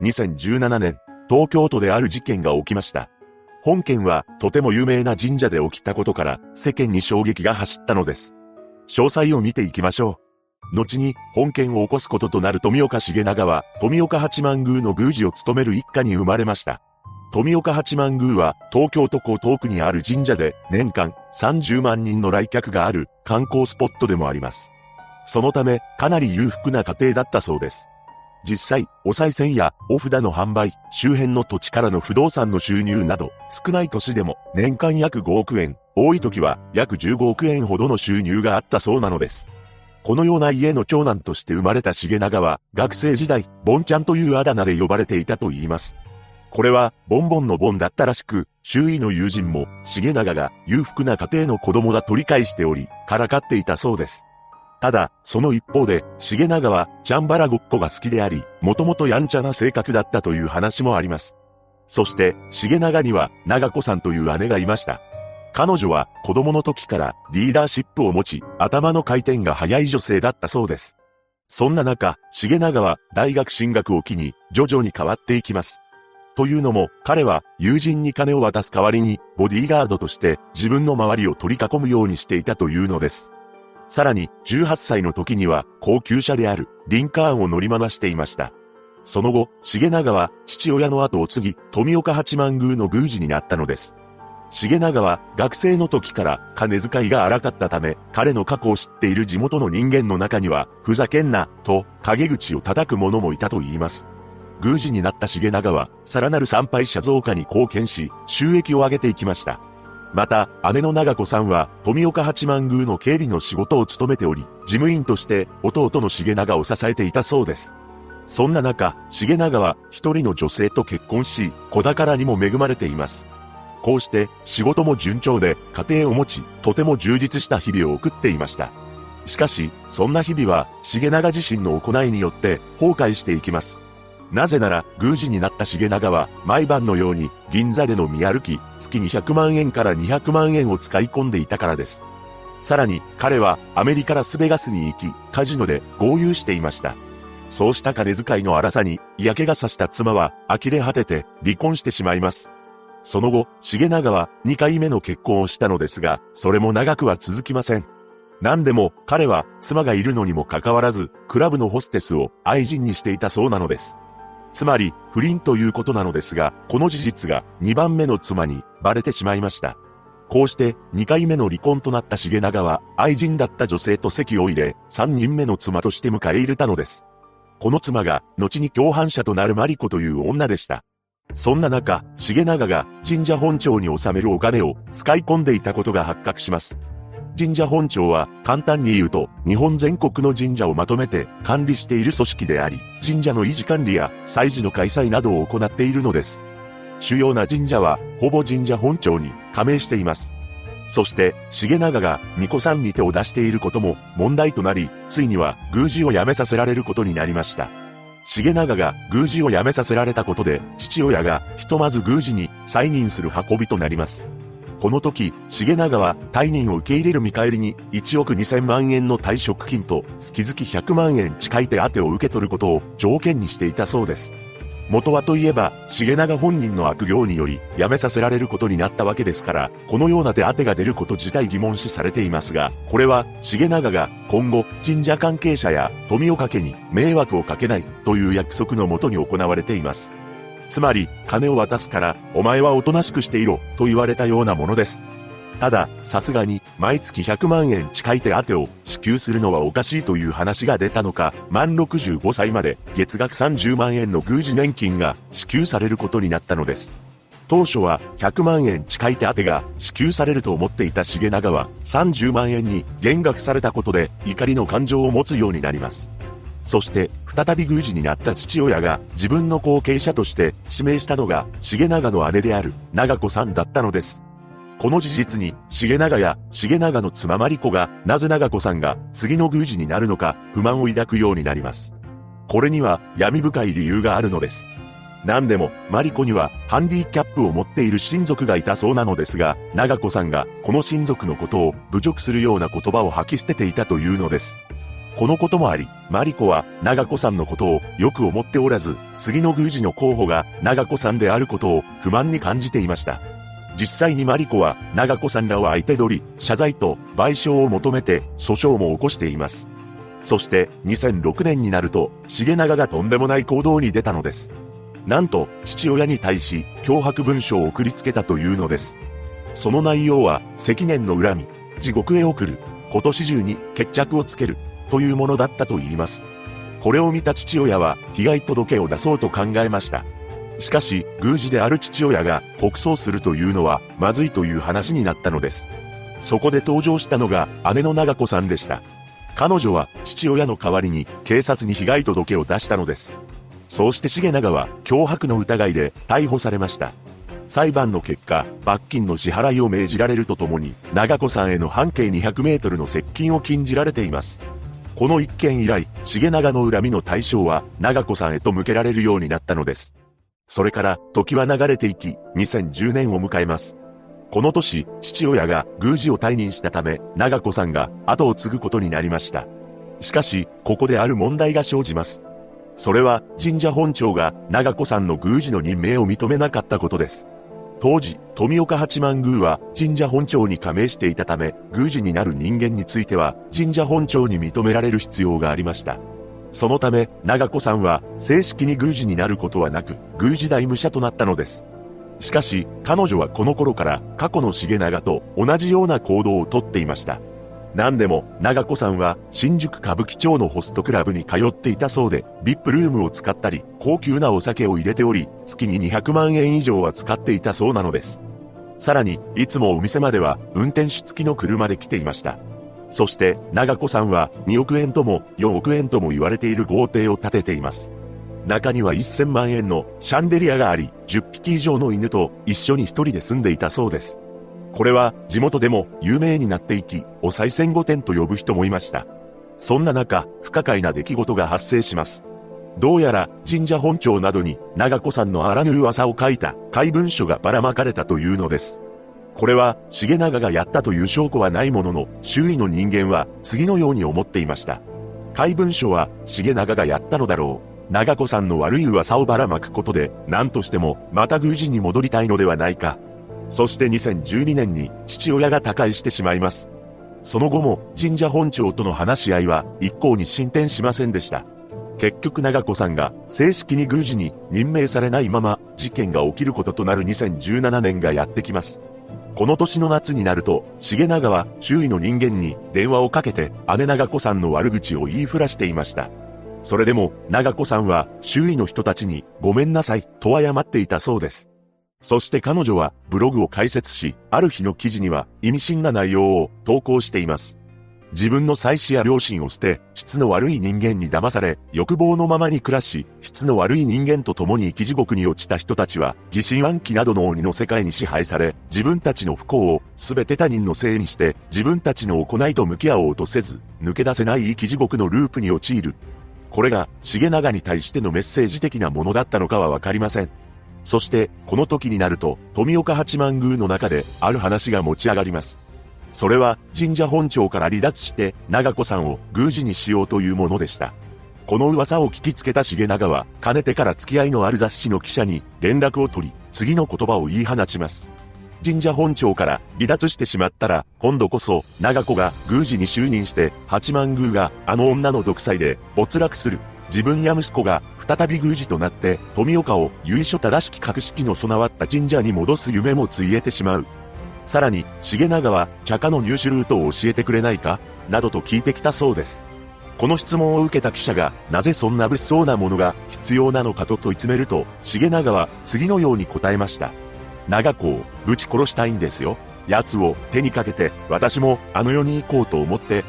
2017年、東京都である事件が起きました。本件はとても有名な神社で起きたことから世間に衝撃が走ったのです。詳細を見ていきましょう。後に本件を起こすこととなる富岡重長は富岡八幡宮の宮司を務める一家に生まれました。富岡八幡宮は東京都江東区にある神社で年間30万人の来客がある観光スポットでもあります。そのためかなり裕福な家庭だったそうです。実際、お賽銭やお札の販売、周辺の土地からの不動産の収入など、少ない年でも年間約5億円、多い時は約15億円ほどの収入があったそうなのです。このような家の長男として生まれた重長は、学生時代、ボンちゃんというあだ名で呼ばれていたと言います。これは、ボンボンのボンだったらしく、周囲の友人も、重長が裕福な家庭の子供だと理解しており、からかっていたそうです。ただ、その一方で、重長は、チャンバラごっこが好きであり、もともとやんちゃな性格だったという話もあります。そして、重長には、長子さんという姉がいました。彼女は、子供の時からリーダーシップを持ち、頭の回転が速い女性だったそうです。そんな中、重長は、大学進学を機に、徐々に変わっていきます。というのも、彼は友人に金を渡す代わりに、ボディーガードとして自分の周りを取り囲むようにしていたというのです。さらに、18歳の時には、高級車である、リンカーンを乗り回していました。その後、重長は、父親の後を継ぎ、富岡八幡宮の宮司になったのです。重長は、学生の時から金遣いが荒かったため、彼の過去を知っている地元の人間の中には、ふざけんな、と、陰口を叩く者もいたと言います。宮司になった重長は、さらなる参拝者増加に貢献し、収益を上げていきました。また、姉の長子さんは、富岡八幡宮の経理の仕事を務めており、事務員として弟の重長を支えていたそうです。そんな中、重長は一人の女性と結婚し、子宝にも恵まれています。こうして仕事も順調で家庭を持ち、とても充実した日々を送っていました。しかし、そんな日々は重長自身の行いによって崩壊していきます。なぜなら、宮司になった重長は、毎晩のように、銀座での見歩き、月に100万円から200万円を使い込んでいたからです。さらに、彼は、アメリカラスベガスに行き、カジノで合流していました。そうした金遣いの荒さに、嫌気がさした妻は、呆れ果てて、離婚してしまいます。その後、重長は、2回目の結婚をしたのですが、それも長くは続きません。何でも、彼は、妻がいるのにもかかわらず、クラブのホステスを愛人にしていたそうなのです。つまり、不倫ということなのですが、この事実が2番目の妻にバレてしまいました。こうして2回目の離婚となった重長は愛人だった女性と席を入れ、3人目の妻として迎え入れたのです。この妻が後に共犯者となるマリコという女でした。そんな中、重長が神社本庁に納めるお金を使い込んでいたことが発覚します。神社本庁は簡単に言うと日本全国の神社をまとめて管理している組織であり、神社の維持管理や祭事の開催などを行っているのです。主要な神社はほぼ神社本庁に加盟しています。そして、重長が巫女さんに手を出していることも問題となり、ついには宮司を辞めさせられることになりました。重長が宮司を辞めさせられたことで、父親がひとまず宮司に再任する運びとなります。この時、重長は退任を受け入れる見返りに1億2000万円の退職金と月々100万円近い手当を受け取ることを条件にしていたそうです。元はといえば、重長本人の悪行により辞めさせられることになったわけですから、このような手当が出ること自体疑問視されていますが、これは重長が今後神社関係者や富岡家に迷惑をかけないという約束のもとに行われています。つまり、金を渡すから、お前はおとなしくしていろ、と言われたようなものです。ただ、さすがに、毎月100万円近い手当を支給するのはおかしいという話が出たのか、満65歳まで月額30万円の宮司年金が支給されることになったのです。当初は100万円近い手当が支給されると思っていた重長は30万円に減額されたことで怒りの感情を持つようになります。そして、再び宮司になった父親が自分の後継者として指名したのが、重長の姉である長子さんだったのです。この事実に、重長や重長の妻マリコが、なぜ長子さんが次の宮司になるのか不満を抱くようになります。これには闇深い理由があるのです。何でも、マリコにはハンディキャップを持っている親族がいたそうなのですが、長子さんがこの親族のことを侮辱するような言葉を吐き捨てていたというのです。このこともあり、マリコは長子さんのことをよく思っておらず、次の宮司の候補が長子さんであることを不満に感じていました。実際にマリコは長子さんらを相手取り、謝罪と賠償を求めて訴訟も起こしています。そして2006年になると、重長がとんでもない行動に出たのです。なんと、父親に対し脅迫文書を送りつけたというのです。その内容は、積年の恨み、地獄へ送る、今年中に決着をつける、というものだったと言います。これを見た父親は、被害届を出そうと考えました。しかし、宮司である父親が国葬するというのは、まずいという話になったのです。そこで登場したのが、姉の長子さんでした。彼女は、父親の代わりに、警察に被害届を出したのです。そうして重長は、脅迫の疑いで逮捕されました。裁判の結果、罰金の支払いを命じられるとともに、長子さんへの半径200メートルの接近を禁じられています。この一件以来、重長の恨みの対象は、長子さんへと向けられるようになったのです。それから、時は流れていき、2010年を迎えます。この年、父親が宮司を退任したため、長子さんが後を継ぐことになりました。しかし、ここである問題が生じます。それは、神社本庁が長子さんの宮司の任命を認めなかったことです。当時、富岡八幡宮は神社本庁に加盟していたため、宮司になる人間については神社本庁に認められる必要がありました。そのため、長子さんは正式に宮司になることはなく、宮司大武者となったのです。しかし、彼女はこの頃から過去の重長と同じような行動をとっていました。何でも、長子さんは新宿歌舞伎町のホストクラブに通っていたそうで、VIP ルームを使ったり、高級なお酒を入れており、月に200万円以上は使っていたそうなのです。さらに、いつもお店までは運転手付きの車で来ていました。そして、長子さんは2億円とも4億円とも言われている豪邸を建てています。中には1000万円のシャンデリアがあり、10匹以上の犬と一緒に一人で住んでいたそうです。これは地元でも有名になっていき、お賽銭御殿と呼ぶ人もいました。そんな中、不可解な出来事が発生します。どうやら神社本庁などに長子さんのあらぬ噂を書いた怪文書がばらまかれたというのです。これは重長がやったという証拠はないものの、周囲の人間は次のように思っていました。怪文書は重長がやったのだろう。長子さんの悪い噂をばらまくことで、何としてもまた宮司に戻りたいのではないか。そして2012年に父親が他界してしまいます。その後も神社本庁との話し合いは一向に進展しませんでした。結局長子さんが正式に宮司に任命されないまま事件が起きることとなる2017年がやってきます。この年の夏になると、重長は周囲の人間に電話をかけて姉長子さんの悪口を言いふらしていました。それでも、長子さんは周囲の人たちにごめんなさいと謝っていたそうです。そして彼女はブログを開設し、ある日の記事には意味深な内容を投稿しています。自分の妻子や両親を捨て、質の悪い人間に騙され、欲望のままに暮らし、質の悪い人間と共に生き地獄に落ちた人たちは、疑心暗鬼などの鬼の世界に支配され、自分たちの不幸を全て他人のせいにして、自分たちの行いと向き合おうとせず、抜け出せない生き地獄のループに陥る。これが、重長に対してのメッセージ的なものだったのかはわかりません。そして、この時になると、富岡八幡宮の中で、ある話が持ち上がります。それは、神社本庁から離脱して、長子さんを宮司にしようというものでした。この噂を聞きつけた重長は、かねてから付き合いのある雑誌の記者に連絡を取り、次の言葉を言い放ちます。神社本庁から離脱してしまったら、今度こそ、長子が宮司に就任して、八幡宮があの女の独裁で没落する。自分や息子が再び宮司となって富岡を由緒正しき格式の備わった神社に戻す夢もついえてしまう。さらに、重長は茶化の入手ルートを教えてくれないか？などと聞いてきたそうです。この質問を受けた記者が、なぜそんな物騒なものが必要なのかと問い詰めると、重長は次のように答えました。長子をぶち殺したいんですよ。奴を手にかけて、私もあの世に行こうと思って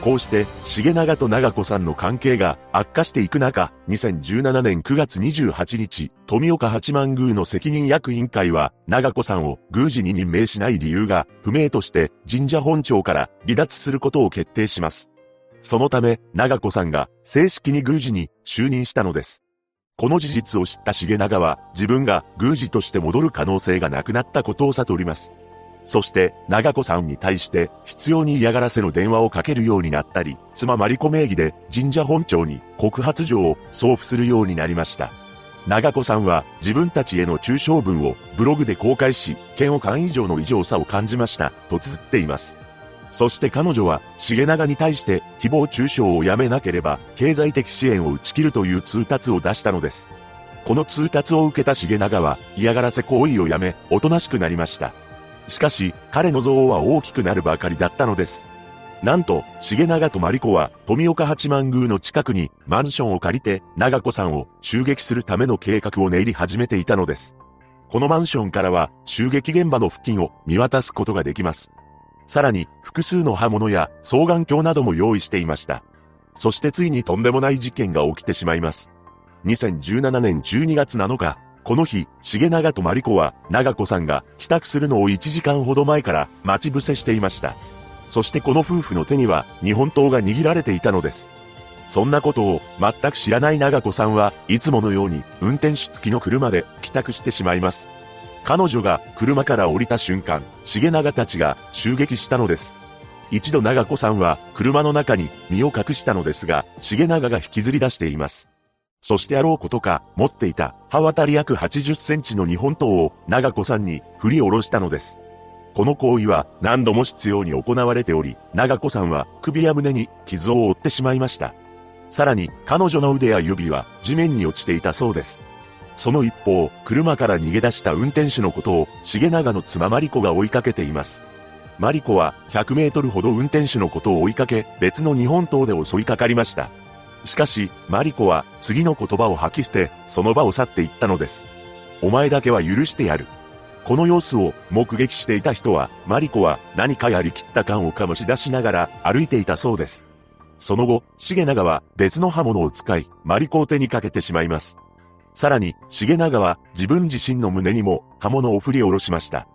こうして、重長と長子さんの関係が悪化していく中、2017年9月28日、富岡八幡宮の責任役員会は、長子さんを宮司に任命しない理由が不明として神社本庁から離脱することを決定します。そのため、長子さんが正式に宮司に就任したのです。この事実を知った重長は、自分が宮司として戻る可能性がなくなったことを悟ります。そして、長子さんに対して必要に嫌がらせの電話をかけるようになったり、妻マリコ名義で神社本庁に告発状を送付するようになりました。長子さんは自分たちへの抽象文をブログで公開し、嫌悪感以上の異常さを感じました、と綴っています。そして彼女は、重長に対して誹謗中傷をやめなければ、経済的支援を打ち切るという通達を出したのです。この通達を受けた重長は、嫌がらせ行為をやめ、おとなしくなりました。しかし、彼の憎悪は大きくなるばかりだったのです。なんと、重長とマリコは、富岡八幡宮の近くに、マンションを借りて、長子さんを襲撃するための計画を練り始めていたのです。このマンションからは、襲撃現場の付近を見渡すことができます。さらに、複数の刃物や双眼鏡なども用意していました。そしてついにとんでもない事件が起きてしまいます。2017年12月7日、この日、重長とマリコは、長子さんが帰宅するのを1時間ほど前から待ち伏せしていました。そしてこの夫婦の手には日本刀が握られていたのです。そんなことを全く知らない長子さんはいつものように運転手付きの車で帰宅してしまいます。彼女が車から降りた瞬間、重長たちが襲撃したのです。一度長子さんは車の中に身を隠したのですが、重長が引きずり出しています。そしてあろうことか、持っていた刃渡り約80センチの日本刀を長子さんに振り下ろしたのです。この行為は何度も必要に行われており、長子さんは首や胸に傷を負ってしまいました。さらに彼女の腕や指は地面に落ちていたそうです。その一方、車から逃げ出した運転手のことを重長の妻マリコが追いかけています。マリコは100メートルほど運転手のことを追いかけ、別の日本刀で襲いかかりました。しかし、マリコは次の言葉を吐き捨て、その場を去っていったのです。お前だけは許してやる。この様子を目撃していた人は、マリコは何かやりきった感を醸し出しながら歩いていたそうです。その後、重長は別の刃物を使い、マリコを手にかけてしまいます。さらに、重長は自分自身の胸にも刃物を振り下ろしました。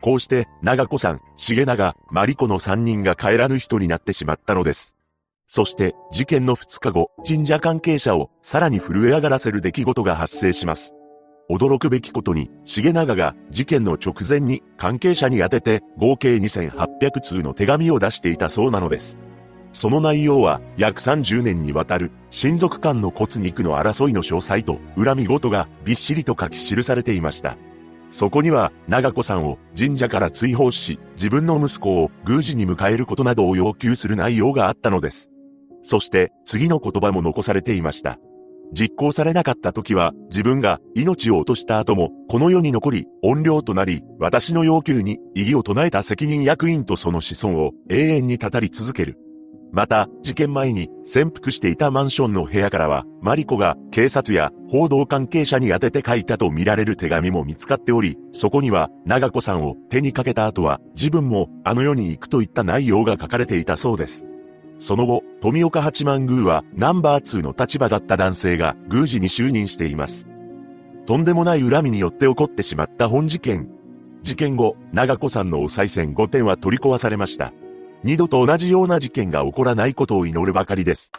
こうして、長子さん、重長、マリコの3人が帰らぬ人になってしまったのです。そして、事件の2日後、神社関係者をさらに震え上がらせる出来事が発生します。驚くべきことに、重長が事件の直前に関係者に宛てて合計2800通の手紙を出していたそうなのです。その内容は約30年にわたる親族間の骨肉の争いの詳細と恨み事がびっしりと書き記されていました。そこには、長子さんを神社から追放し、自分の息子を宮司に迎えることなどを要求する内容があったのです。そして、次の言葉も残されていました。実行されなかった時は、自分が命を落とした後も、この世に残り、怨霊となり、私の要求に異議を唱えた責任役員とその子孫を永遠に語り続ける。また、事件前に潜伏していたマンションの部屋からは、マリコが警察や報道関係者に宛てて書いたと見られる手紙も見つかっており、そこには、長子さんを手にかけた後は、自分もあの世に行くといった内容が書かれていたそうです。その後、富岡八幡宮はナンバー2の立場だった男性が宮司に就任しています。とんでもない恨みによって起こってしまった本事件。事件後、長子さんのお賽銭5点は取り壊されました。二度と同じような事件が起こらないことを祈るばかりです。